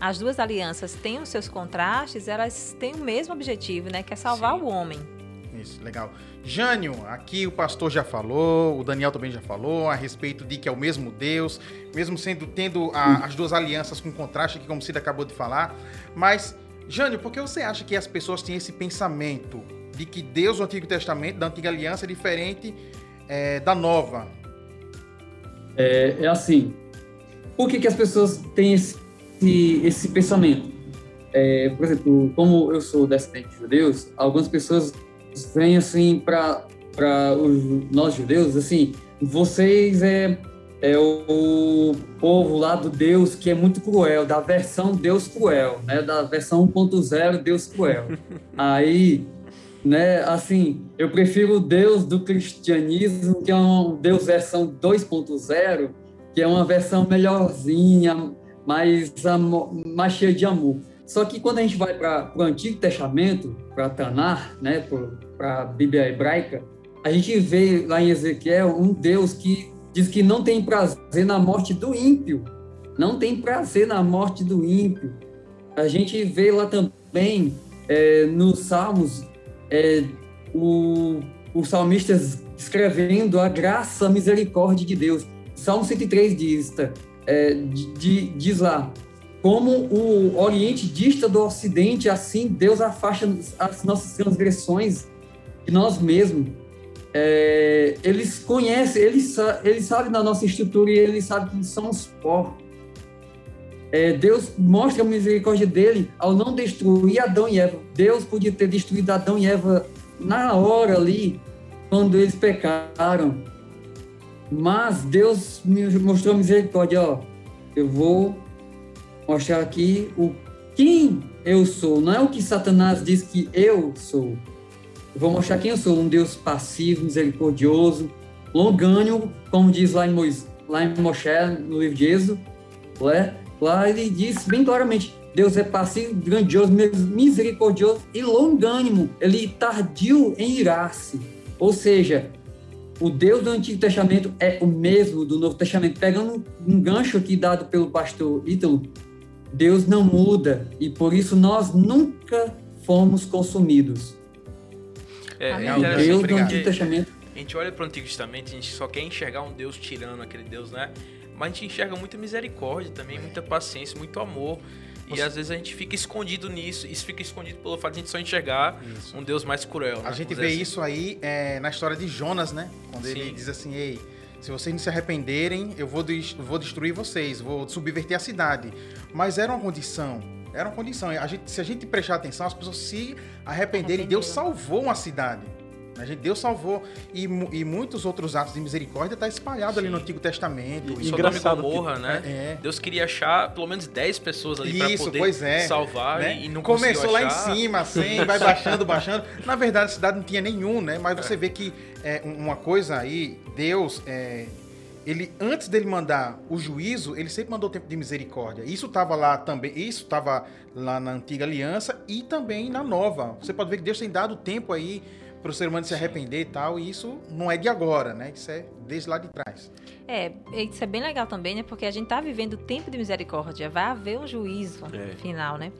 [SPEAKER 1] As duas alianças tenham seus contrastes, elas têm o mesmo objetivo, né? Que é salvar
[SPEAKER 3] Sim.
[SPEAKER 1] o homem.
[SPEAKER 2] Legal. Jânio, aqui o pastor já falou, o Daniel também já falou a respeito de que é o mesmo Deus, mesmo sendo tendo a- as duas alianças com contraste, aqui como Cida acabou de falar. Mas, Jânio, por que você acha que as pessoas têm esse pensamento de que Deus do Antigo Testamento, da Antiga Aliança, é diferente é, da Nova?
[SPEAKER 5] É, é assim, por que, que as pessoas têm esse, esse pensamento? É, por exemplo, como eu sou descendente de judeus, algumas pessoas vêm assim para nós judeus, assim, vocês é, é o povo lá do Deus que é muito cruel, da versão Deus cruel, né? Da versão 1.0 Deus cruel. Aí, né, assim, eu prefiro o Deus do cristianismo, que é um Deus versão 2.0, que é uma versão melhorzinha, mais, mais cheia de amor. Só que quando a gente vai para o Antigo Testamento, para Tanar, né, para a Bíblia hebraica, a gente vê lá em Ezequiel um Deus que diz que não tem prazer na morte do ímpio. Não tem prazer na morte do ímpio. A gente vê lá também, é, nos Salmos, é, o, o salmista escrevendo a graça, a misericórdia de Deus. Salmo 103 diz, tá, é, di- diz lá, como o Oriente dista do Ocidente, assim Deus afasta as nossas transgressões de nós mesmos. É, eles conhecem, eles, eles sabem da nossa estrutura e eles sabem que somos pó. É, Deus mostra a misericórdia dele ao não destruir Adão e Eva. Deus podia ter destruído Adão e Eva na hora ali, quando eles pecaram. Mas Deus me mostrou misericórdia, ó. Eu vou mostrar aqui o quem eu sou, não é o que Satanás diz que eu sou. Eu vou mostrar quem eu sou, um Deus passivo, misericordioso, longânimo, como diz lá em, Mois, lá em Moshe, no livro de Êxodo, né? lá ele diz bem claramente, Deus é passivo, grandioso, misericordioso e longânimo, ele tardio em irar-se. Ou seja, o Deus do Antigo Testamento é o mesmo do Novo Testamento. Pegando um gancho aqui dado pelo pastor Ítalo, Deus não muda e por isso nós nunca fomos consumidos.
[SPEAKER 3] É, é
[SPEAKER 5] Deus do Antigo Testamento
[SPEAKER 3] a gente olha para o Antigo Testamento, a gente só quer enxergar um Deus tirando aquele Deus, né? Mas a gente enxerga muita misericórdia também, muita paciência, muito amor. E às vezes a gente fica escondido nisso. Isso fica escondido pelo fato de a gente só enxergar
[SPEAKER 2] Isso.
[SPEAKER 3] um Deus mais cruel.
[SPEAKER 2] A
[SPEAKER 3] né?
[SPEAKER 2] gente vê
[SPEAKER 3] assim.
[SPEAKER 2] isso aí é, na história de Jonas, né? Quando ele
[SPEAKER 3] Sim.
[SPEAKER 2] diz assim, ei, se vocês não se arrependerem, eu vou, vou destruir vocês, vou subverter a cidade. Mas era uma condição, era uma condição. A gente, se a gente prestar atenção, as pessoas se arrependerem, Deus salvou uma cidade. A gente, Deus salvou. E, e muitos outros atos de misericórdia estão espalhados ali no. Antigo Testamento.
[SPEAKER 4] E-
[SPEAKER 2] E-
[SPEAKER 3] Sodoma e
[SPEAKER 4] engraçado que-
[SPEAKER 3] Gomorra, né?
[SPEAKER 2] É.
[SPEAKER 3] Deus queria achar pelo menos 10 pessoas ali para
[SPEAKER 2] Isso,
[SPEAKER 3] poder
[SPEAKER 2] pois é.
[SPEAKER 3] salvar
[SPEAKER 2] né?
[SPEAKER 3] e, e não
[SPEAKER 2] Começou lá em
[SPEAKER 3] achar.
[SPEAKER 2] cima, 100, vai baixando, baixando. Na verdade, a cidade não tinha nenhum, né? Mas você vê que é, um- uma coisa aí, Deus, é, ele antes dele mandar o juízo, ele sempre mandou tempo de misericórdia. Isso estava lá também, isso estava lá na antiga aliança e também na nova. Você pode ver que Deus tem dado tempo aí para o ser humano se arrepender e tal, e isso não é de agora, né? Isso é desde lá de trás.
[SPEAKER 1] É, isso é bem legal também, né? Porque a gente tá vivendo o tempo de misericórdia. Vai haver um juízo
[SPEAKER 4] É.
[SPEAKER 1] final, né?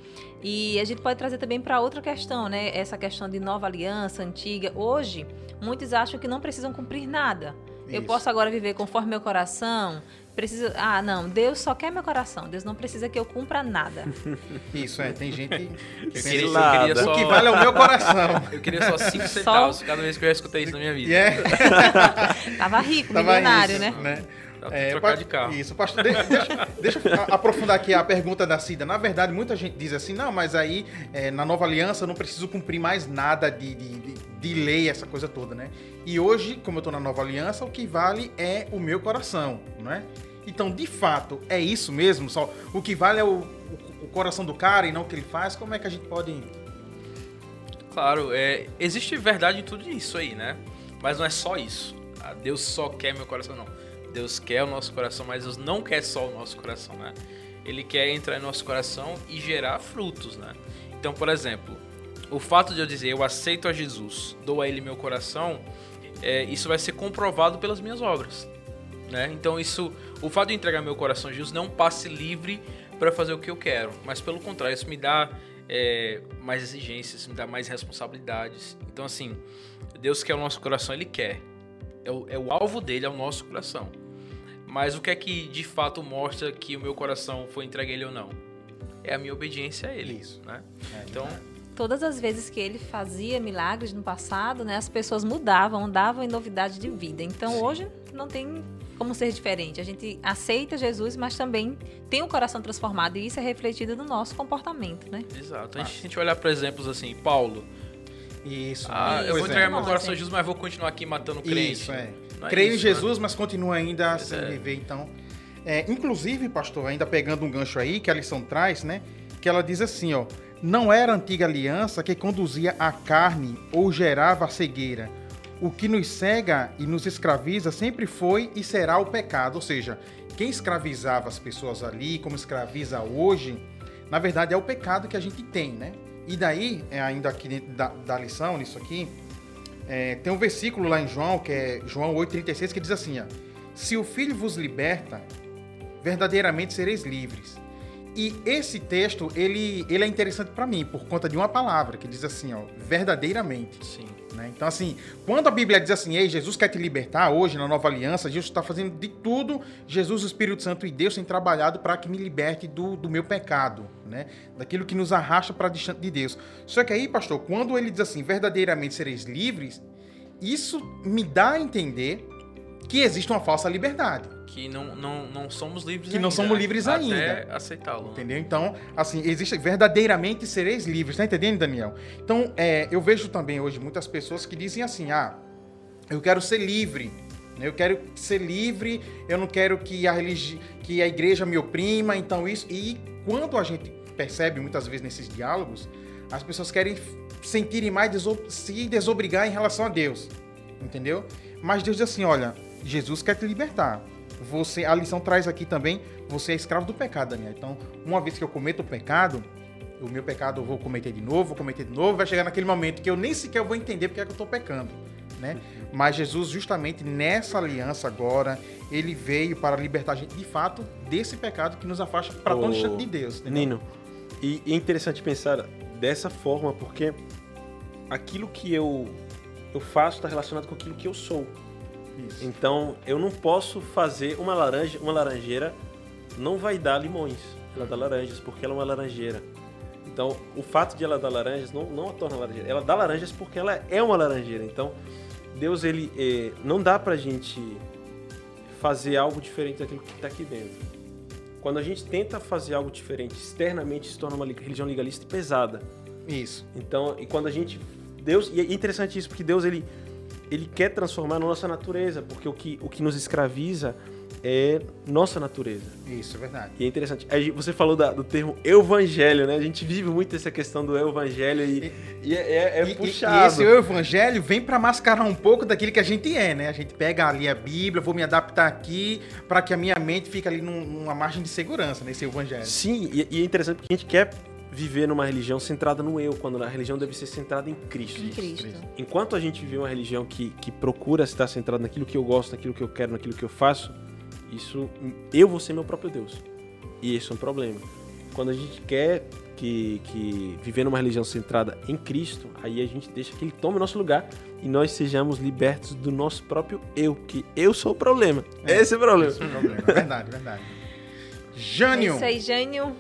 [SPEAKER 1] E a gente pode trazer também para outra questão, né? Essa questão de nova aliança, antiga. Hoje, muitos acham que não precisam cumprir nada. Eu
[SPEAKER 2] Isso.
[SPEAKER 1] posso agora viver conforme meu coração. Precisa. Ah, não. Deus só quer meu coração. Deus não precisa que eu cumpra nada.
[SPEAKER 2] Isso é, tem gente que
[SPEAKER 3] Eu queria, eu queria só,
[SPEAKER 2] O que vale é o meu coração.
[SPEAKER 3] eu queria só 5 centavos cada vez que eu já escutei isso na minha vida.
[SPEAKER 2] É,
[SPEAKER 1] Tava rico,
[SPEAKER 2] tava
[SPEAKER 1] milionário,
[SPEAKER 2] isso,
[SPEAKER 1] né?
[SPEAKER 3] é, trocar de carro.
[SPEAKER 2] Isso, pastor. Deixa, deixa, deixa eu aprofundar aqui a pergunta da Cida. Na verdade, muita gente diz assim, não, mas aí é, na nova aliança eu não preciso cumprir mais nada de, de, de, de lei, essa coisa toda, né? E hoje, como eu estou na nova aliança, o que vale é o meu coração, não é? Então, de fato, é isso mesmo? Só o que vale é o, o, o coração do cara e não o que ele faz? Como é que a gente pode.
[SPEAKER 3] Claro, é, existe verdade em tudo isso aí, né? Mas não é só isso. Ah, Deus só quer meu coração, não. Deus quer o nosso coração, mas Deus não quer só o nosso coração, né? Ele quer entrar em nosso coração e gerar frutos, né? Então, por exemplo, o fato de eu dizer eu aceito a Jesus, dou a Ele meu coração, é, isso vai ser comprovado pelas minhas obras, né? Então, isso, o fato de entregar meu coração a Jesus não passe livre para fazer o que eu quero, mas pelo contrário, isso me dá é, mais exigências, me dá mais responsabilidades. Então, assim, Deus quer o nosso coração, Ele quer. É o, é o alvo dele, é o nosso coração. Mas o que é que de fato mostra que o meu coração foi entregue a ele ou não? É a minha obediência a ele. Isso. Né? É, então.
[SPEAKER 1] Todas as vezes que ele fazia milagres no passado, né, as pessoas mudavam, davam em novidade de vida. Então Sim. hoje não tem como ser diferente. A gente aceita Jesus, mas também tem o um coração transformado e isso é refletido no nosso comportamento, né?
[SPEAKER 3] Exato. A gente, a gente olhar para exemplos assim, Paulo.
[SPEAKER 2] Isso.
[SPEAKER 3] Ah, eu vou entregar é. meu coração a Jesus, mas vou continuar aqui matando crente.
[SPEAKER 2] Isso, é. É Creio em Jesus, né? mas continua ainda sem é. viver, então. É, inclusive, pastor, ainda pegando um gancho aí que a lição traz, né? Que ela diz assim, ó. Não era a antiga aliança que conduzia a carne ou gerava a cegueira. O que nos cega e nos escraviza sempre foi e será o pecado. Ou seja, quem escravizava as pessoas ali, como escraviza hoje, na verdade é o pecado que a gente tem, né? E daí, é, ainda aqui da, da lição, nisso aqui, é, tem um versículo lá em João, que é João 8,36, que diz assim: ó, Se o Filho vos liberta, verdadeiramente sereis livres. E esse texto, ele, ele é interessante para mim, por conta de uma palavra, que diz assim, ó, verdadeiramente.
[SPEAKER 3] Sim.
[SPEAKER 2] Né? Então, assim, quando a Bíblia diz assim, ei, Jesus quer te libertar hoje na nova aliança, Jesus está fazendo de tudo, Jesus, o Espírito Santo e Deus têm trabalhado para que me liberte do, do meu pecado, né? Daquilo que nos arrasta para distante de Deus. Só que aí, pastor, quando ele diz assim, verdadeiramente sereis livres, isso me dá a entender que existe uma falsa liberdade
[SPEAKER 3] que não, não, não somos livres
[SPEAKER 2] que
[SPEAKER 3] ainda.
[SPEAKER 2] não somos livres
[SPEAKER 3] até
[SPEAKER 2] ainda.
[SPEAKER 3] aceitá-lo.
[SPEAKER 2] Entendeu? Então, assim, existe verdadeiramente sereis livres, tá entendendo, Daniel? Então, é, eu vejo também hoje muitas pessoas que dizem assim: ah, eu quero ser livre. Né? Eu quero ser livre, eu não quero que a, religi que a igreja me oprima, então isso. E quando a gente percebe muitas vezes nesses diálogos, as pessoas querem sentirem mais deso se desobrigar em relação a Deus. Entendeu? Mas Deus diz assim: olha, Jesus quer te libertar você, a lição traz aqui também, você é escravo do pecado, Daniel. Então, uma vez que eu cometo o pecado, o meu pecado eu vou cometer de novo, vou cometer de novo, vai chegar naquele momento que eu nem sequer vou entender porque é que eu estou pecando, né? Mas Jesus, justamente nessa aliança agora, ele veio para libertar a gente de fato desse pecado que nos afasta para tão distante de Deus.
[SPEAKER 4] Entendeu? Nino, e é interessante pensar dessa forma, porque aquilo que eu, eu faço está relacionado com aquilo que eu sou. Isso. Então eu não posso fazer uma laranja, uma laranjeira não vai dar limões, ela dá laranjas porque ela é uma laranjeira. Então o fato de ela dar laranjas não, não a torna laranjeira, ela dá laranjas porque ela é uma laranjeira. Então Deus ele é, não dá pra gente fazer algo diferente daquilo que está aqui dentro. Quando a gente tenta fazer algo diferente externamente, se torna uma religião legalista pesada.
[SPEAKER 2] Isso.
[SPEAKER 4] Então, e quando a gente Deus, e é interessante isso porque Deus ele ele quer transformar a nossa natureza, porque o que, o que nos escraviza é nossa natureza.
[SPEAKER 2] Isso, é verdade.
[SPEAKER 4] E é interessante. Você falou da, do termo evangelho, né? A gente vive muito essa questão do evangelho e, e, e é, é, é
[SPEAKER 2] e,
[SPEAKER 4] puxado.
[SPEAKER 2] E esse evangelho vem para mascarar um pouco daquilo que a gente é, né? A gente pega ali a Bíblia, vou me adaptar aqui para que a minha mente fique ali numa margem de segurança nesse evangelho.
[SPEAKER 4] Sim, e, e é interessante porque a gente quer viver numa religião centrada no eu, quando a religião deve ser centrada em Cristo.
[SPEAKER 1] Em Cristo.
[SPEAKER 4] Enquanto a gente vive uma religião que, que procura estar centrada naquilo que eu gosto, naquilo que eu quero, naquilo que eu faço, isso eu vou ser meu próprio Deus. E esse é um problema. Quando a gente quer que, que viver numa religião centrada em Cristo, aí a gente deixa que ele tome o nosso lugar e nós sejamos libertos do nosso próprio eu, que eu sou o problema. É, esse é o problema. Esse é o problema.
[SPEAKER 2] verdade, verdade. Jânio. É
[SPEAKER 1] isso aí, Jânio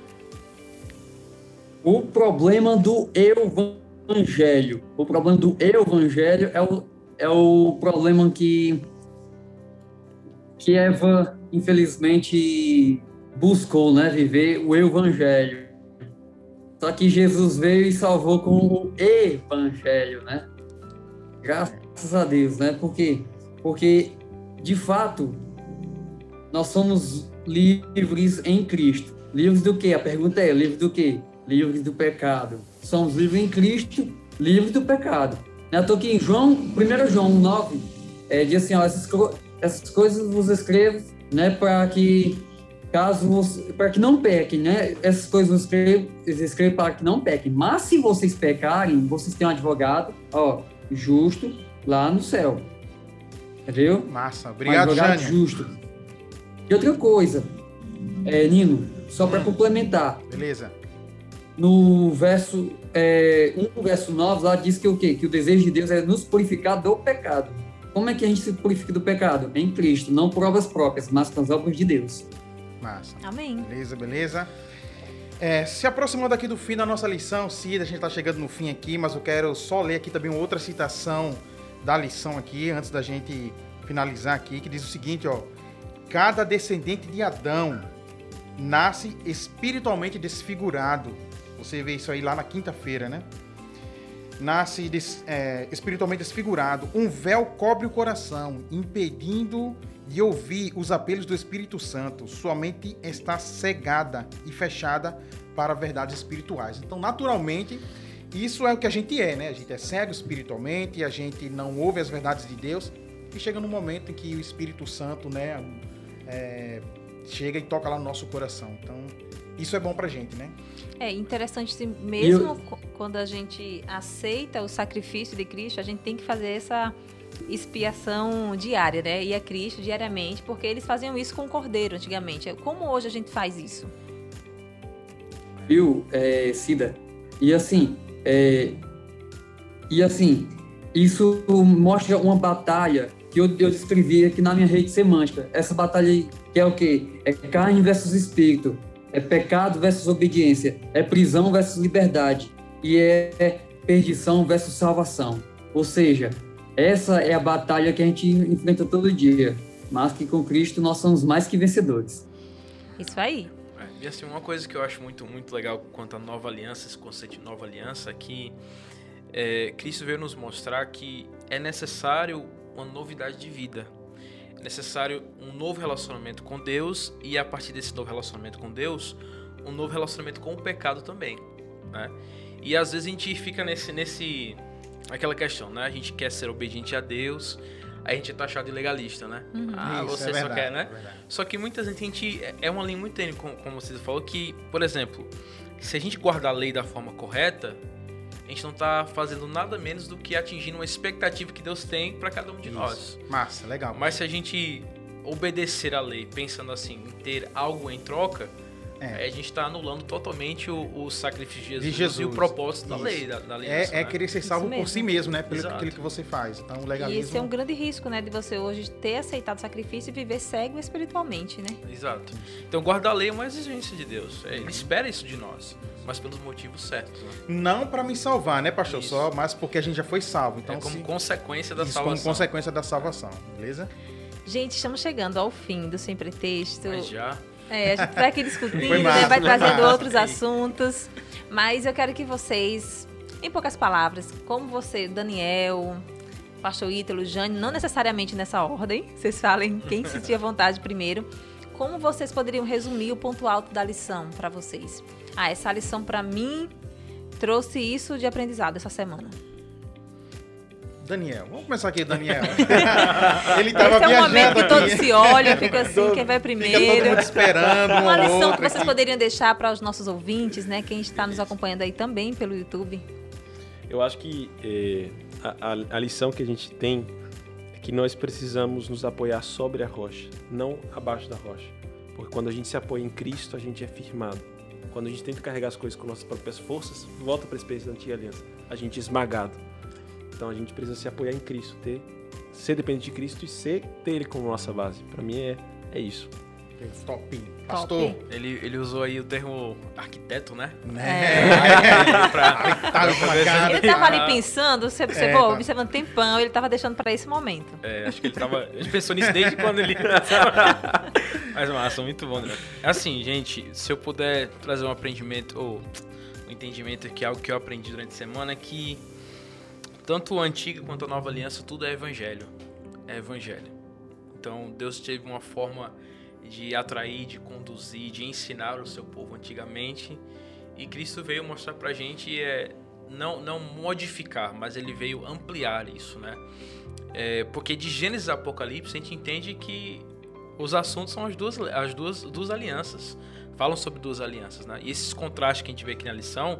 [SPEAKER 5] o problema do evangelho. O problema do evangelho é o, é o problema que, que Eva infelizmente, buscou né, viver o evangelho. Só que Jesus veio e salvou com o evangelho, né? Graças a Deus, né? Por quê? Porque, de fato, nós somos livres em Cristo. Livres do quê? A pergunta é, livres do quê? Livres do pecado. Somos livres em Cristo, livres do pecado. Não é à toa que em João, 1 João 9, é, diz assim, ó, essas, essas coisas vos escrevo, né, para que caso para que não pequem, né? Essas coisas eu escrevo, eu escrevo para que não pequem. Mas se vocês pecarem, vocês têm um advogado, ó, justo lá no céu. Entendeu?
[SPEAKER 2] Massa. Obrigado, um
[SPEAKER 5] advogado Jânio. justo. E outra coisa, é, Nino, só para hum. complementar.
[SPEAKER 2] Beleza.
[SPEAKER 5] No verso é, 1, verso 9, lá diz que o quê? Que o desejo de Deus é nos purificar do pecado. Como é que a gente se purifica do pecado? Em Cristo, não por obras próprias, mas com as obras de Deus.
[SPEAKER 2] Massa.
[SPEAKER 1] Amém.
[SPEAKER 2] Beleza, beleza. É, se aproximando aqui do fim da nossa lição, Cida, a gente está chegando no fim aqui, mas eu quero só ler aqui também outra citação da lição aqui, antes da gente finalizar aqui, que diz o seguinte, ó. Cada descendente de Adão nasce espiritualmente desfigurado. Você vê isso aí lá na quinta-feira, né? Nasce des, é, espiritualmente desfigurado. Um véu cobre o coração, impedindo de ouvir os apelos do Espírito Santo, sua mente está cegada e fechada para verdades espirituais. Então, naturalmente, isso é o que a gente é, né? A gente é cego espiritualmente, a gente não ouve as verdades de Deus e chega no momento em que o Espírito Santo, né, é, chega e toca lá no nosso coração. Então, isso é bom pra gente, né?
[SPEAKER 1] É interessante mesmo eu... quando a gente aceita o sacrifício de Cristo, a gente tem que fazer essa expiação diária, né? E a Cristo diariamente, porque eles faziam isso com o cordeiro antigamente. Como hoje a gente faz isso?
[SPEAKER 5] Viu, é, Cida? E assim, é, e assim, isso mostra uma batalha que eu, eu descrevi aqui na minha rede semântica. Essa batalha que é o quê? É carne versus espírito, é pecado versus obediência, é prisão versus liberdade e é perdição versus salvação. Ou seja, essa é a batalha que a gente enfrenta todo dia, mas que com Cristo nós somos mais que vencedores.
[SPEAKER 1] Isso aí.
[SPEAKER 3] É, e assim, uma coisa que eu acho muito, muito legal quanto à nova aliança, esse conceito de nova aliança, é que é, Cristo veio nos mostrar que é necessário uma novidade de vida. É necessário um novo relacionamento com Deus e a partir desse novo relacionamento com Deus, um novo relacionamento com o pecado também. Né? E às vezes a gente fica nesse, nesse aquela questão, né? A gente quer ser obediente a Deus, aí a gente é taxado de legalista, né? Uhum. Ah, Isso, você é verdade, só quer, né? É só que muitas vezes a gente é uma linha muito tênue, como, como você falou, que, por exemplo, se a gente guardar a lei da forma correta, a gente não está fazendo nada menos do que atingindo uma expectativa que Deus tem para cada um de Isso. nós.
[SPEAKER 2] Massa, legal.
[SPEAKER 3] Mas se a gente obedecer a lei pensando assim, em ter algo em troca, é. a gente está anulando totalmente o, o, sacrifício de Jesus, de Jesus, e o propósito da lei. Da, da lei
[SPEAKER 2] é, é querer ser salvo por si mesmo, né? Pelo Exato. aquilo que você faz. Então, o legalismo...
[SPEAKER 1] E esse é um grande risco, né? De você hoje ter aceitado o sacrifício e viver cego espiritualmente, né?
[SPEAKER 3] Exato. Então, guardar a lei é uma exigência de Deus. É, ele espera isso de nós, mas pelos motivos certos. Né?
[SPEAKER 2] Não para me salvar, né, pastor? Isso. Só, mas porque a gente já foi salvo. Então,
[SPEAKER 3] é como se... consequência da
[SPEAKER 2] isso,
[SPEAKER 3] salvação.
[SPEAKER 2] como consequência da salvação, beleza?
[SPEAKER 1] Gente, estamos chegando ao fim do Sempre Texto.
[SPEAKER 3] Mas já...
[SPEAKER 1] É, a gente vai aqui discutindo, né? vai trazendo outros assuntos. Mas eu quero que vocês, em poucas palavras, como você, Daniel, Pastor Ítalo, Jane, não necessariamente nessa ordem, vocês falem quem sentia vontade primeiro. Como vocês poderiam resumir o ponto alto da lição para vocês? Ah, essa lição para mim trouxe isso de aprendizado essa semana.
[SPEAKER 2] Daniel. Vamos começar aqui, Daniel. Ele tava Esse
[SPEAKER 1] é o momento que todos se olham, fica assim, quem vai primeiro. Fica
[SPEAKER 2] todo mundo esperando.
[SPEAKER 1] Uma lição que vocês aqui. poderiam deixar para os nossos ouvintes, né? Quem está nos acompanhando aí também pelo YouTube.
[SPEAKER 4] Eu acho que eh, a, a, a lição que a gente tem é que nós precisamos nos apoiar sobre a rocha, não abaixo da rocha. Porque quando a gente se apoia em Cristo, a gente é firmado. Quando a gente tenta carregar as coisas com nossas próprias forças, volta para a experiência da antiga aliança. A gente é esmagado. Então a gente precisa se apoiar em Cristo, ter, ser dependente de Cristo e ser ter Ele como nossa base. Para mim é, é isso.
[SPEAKER 2] Top. Pastor.
[SPEAKER 3] Ele, ele usou aí o termo arquiteto, né?
[SPEAKER 1] É. é. pra, pra, ele tava ali pensando, você observou, é, tá. observando tempão, ele tava deixando para esse momento.
[SPEAKER 3] É, acho que ele tava. Ele pensou nisso desde quando ele. Mas massa, muito bom, André. Assim, gente, se eu puder trazer um aprendimento, ou um entendimento que é algo que eu aprendi durante a semana, é que tanto a antiga quanto a nova aliança, tudo é evangelho. É evangelho. Então, Deus teve uma forma de atrair, de conduzir, de ensinar o seu povo antigamente. E Cristo veio mostrar pra gente é, não, não modificar, mas ele veio ampliar isso, né? É, porque de Gênesis a Apocalipse a gente entende que os assuntos são as duas, as duas, duas alianças. Falam sobre duas alianças, né? E esses contrastes que a gente vê aqui na lição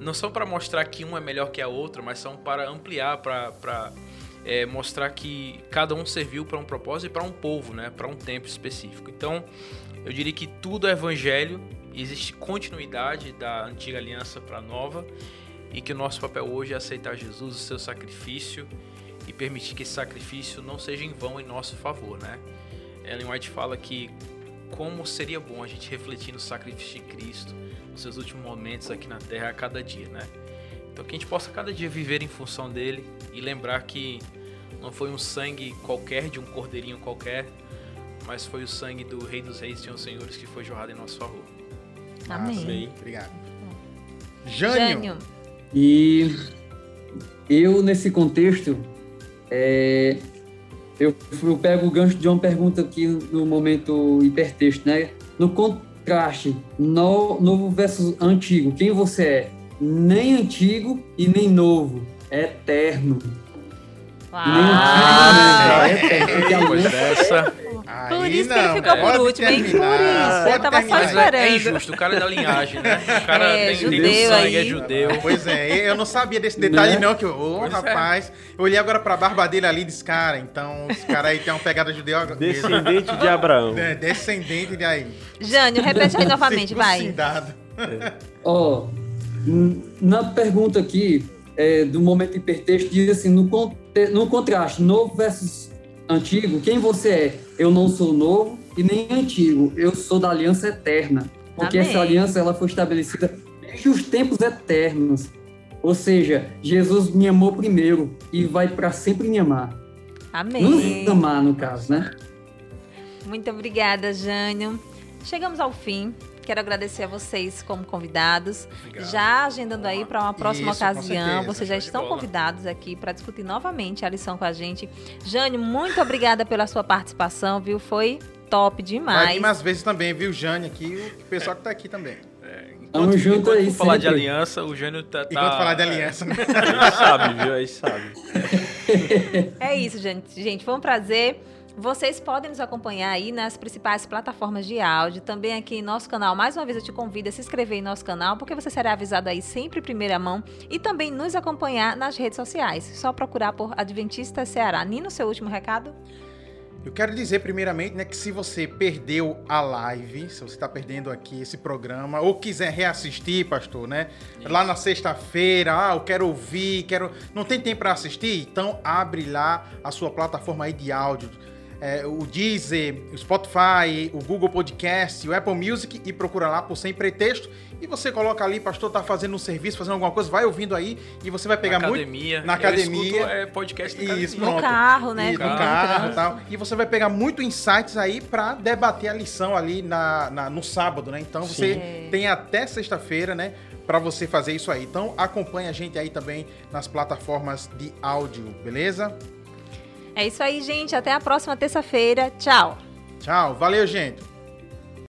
[SPEAKER 3] não são para mostrar que uma é melhor que a outra, mas são para ampliar, para é, mostrar que cada um serviu para um propósito e para um povo, né? Para um tempo específico. Então, eu diria que tudo é evangelho, existe continuidade da antiga aliança para a nova e que o nosso papel hoje é aceitar Jesus, o seu sacrifício e permitir que esse sacrifício não seja em vão em nosso favor, né? Ellen White fala que como seria bom a gente refletir no sacrifício de Cristo nos seus últimos momentos aqui na Terra a cada dia, né? Então que a gente possa cada dia viver em função dele e lembrar que não foi um sangue qualquer de um cordeirinho qualquer, mas foi o sangue do Rei dos Reis e Senhor Senhores que foi jorrado em nosso favor.
[SPEAKER 1] Amém.
[SPEAKER 2] Amém. Obrigado. Jânio.
[SPEAKER 1] Jânio.
[SPEAKER 5] E eu, nesse contexto, é, eu, eu pego o gancho de uma pergunta aqui no momento hipertexto, né? No contraste, no, novo versus antigo, quem você é? Nem antigo e nem novo, é eterno.
[SPEAKER 1] Uau.
[SPEAKER 5] Nem antigo, nem novo, é eterno.
[SPEAKER 3] Depois dessa,
[SPEAKER 2] Aí
[SPEAKER 1] Por isso que ele
[SPEAKER 2] não,
[SPEAKER 1] ficou por último, hein? Por
[SPEAKER 2] terminar,
[SPEAKER 1] isso.
[SPEAKER 2] pode
[SPEAKER 1] Eu tava só
[SPEAKER 2] terminar.
[SPEAKER 1] esperando.
[SPEAKER 3] é injusto, o cara é da linhagem, né? O cara
[SPEAKER 1] É,
[SPEAKER 3] tem, tem
[SPEAKER 1] judeu
[SPEAKER 3] sangue, é
[SPEAKER 1] aí.
[SPEAKER 3] judeu.
[SPEAKER 2] Pois é, eu não sabia desse detalhe
[SPEAKER 5] Né?
[SPEAKER 2] não, que, ô
[SPEAKER 3] é.
[SPEAKER 2] rapaz, eu olhei agora pra barba dele ali e disse, cara, então esse cara aí tem uma pegada judeu.
[SPEAKER 4] Descendente de Abraão.
[SPEAKER 2] É, descendente de aí.
[SPEAKER 1] Jânio, repete aí novamente, vai.
[SPEAKER 5] Ó, n- na pergunta aqui, é, do momento hipertexto, diz assim, no, no contraste, novo versus antigo, quem você é? Eu não sou novo e nem antigo, eu sou da aliança eterna. Porque
[SPEAKER 1] Amém.
[SPEAKER 5] essa aliança ela foi estabelecida desde os tempos eternos. Ou seja, Jesus me amou primeiro e vai para sempre me amar.
[SPEAKER 1] Amém.
[SPEAKER 5] Nos amar, no caso, né?
[SPEAKER 1] Muito obrigada, Jânio. Chegamos ao fim. Quero agradecer a vocês como convidados.
[SPEAKER 3] Obrigado.
[SPEAKER 1] Já agendando aí para uma próxima
[SPEAKER 2] Isso,
[SPEAKER 1] ocasião.
[SPEAKER 2] certeza.
[SPEAKER 1] Vocês já
[SPEAKER 3] de
[SPEAKER 1] estão convidados aqui para discutir novamente a lição com a gente. Jânio, muito obrigada pela sua participação, viu? Foi top
[SPEAKER 2] Vai
[SPEAKER 1] demais.
[SPEAKER 2] vir mais vezes também, viu, Jane aqui, o pessoal que tá aqui também.
[SPEAKER 5] Tamo junto
[SPEAKER 3] enquanto
[SPEAKER 5] aí,
[SPEAKER 3] for falar de
[SPEAKER 5] sempre.
[SPEAKER 3] aliança, o Jânio tá... tá
[SPEAKER 2] Enquanto falar de aliança, né?
[SPEAKER 4] Aí sabe, viu? Aí sabe.
[SPEAKER 1] É isso, gente. Gente, foi um prazer. Vocês podem nos acompanhar aí nas principais plataformas de áudio, também aqui em nosso canal. Mais uma vez eu te convido a se inscrever em nosso canal, porque você será avisado aí sempre em primeira mão e também nos acompanhar nas redes sociais. Só procurar por Adventista Ceará. Nino, seu último recado?
[SPEAKER 2] Eu quero dizer primeiramente, né, que se você perdeu a live, se você está perdendo aqui esse programa, ou quiser reassistir, pastor, né, lá na sexta-feira, ah, eu quero ouvir, quero, não tem tempo para assistir, então abre lá a sua plataforma aí de áudio, é, o Deezer, o Spotify, o Google Podcast, o Apple Music e procura lá por Sem Pretexto e você coloca ali, pastor tá fazendo um serviço, fazendo alguma coisa, vai ouvindo aí e você vai pegar
[SPEAKER 3] na
[SPEAKER 2] muito
[SPEAKER 3] academia.
[SPEAKER 2] na
[SPEAKER 3] Eu
[SPEAKER 2] academia.
[SPEAKER 3] escuto, é podcast na academia.
[SPEAKER 2] Isso,
[SPEAKER 1] No carro, né?
[SPEAKER 2] E no
[SPEAKER 1] Com
[SPEAKER 2] carro e tal. E você vai pegar muito insights aí pra debater a lição ali na, na- no sábado, né? Então você
[SPEAKER 1] Sim.
[SPEAKER 2] tem até sexta-feira, né? Pra você fazer isso aí. Então acompanha a gente aí também nas plataformas de áudio, beleza?
[SPEAKER 1] É isso aí, gente. Até a próxima terça-feira. Tchau.
[SPEAKER 2] Tchau, valeu, gente.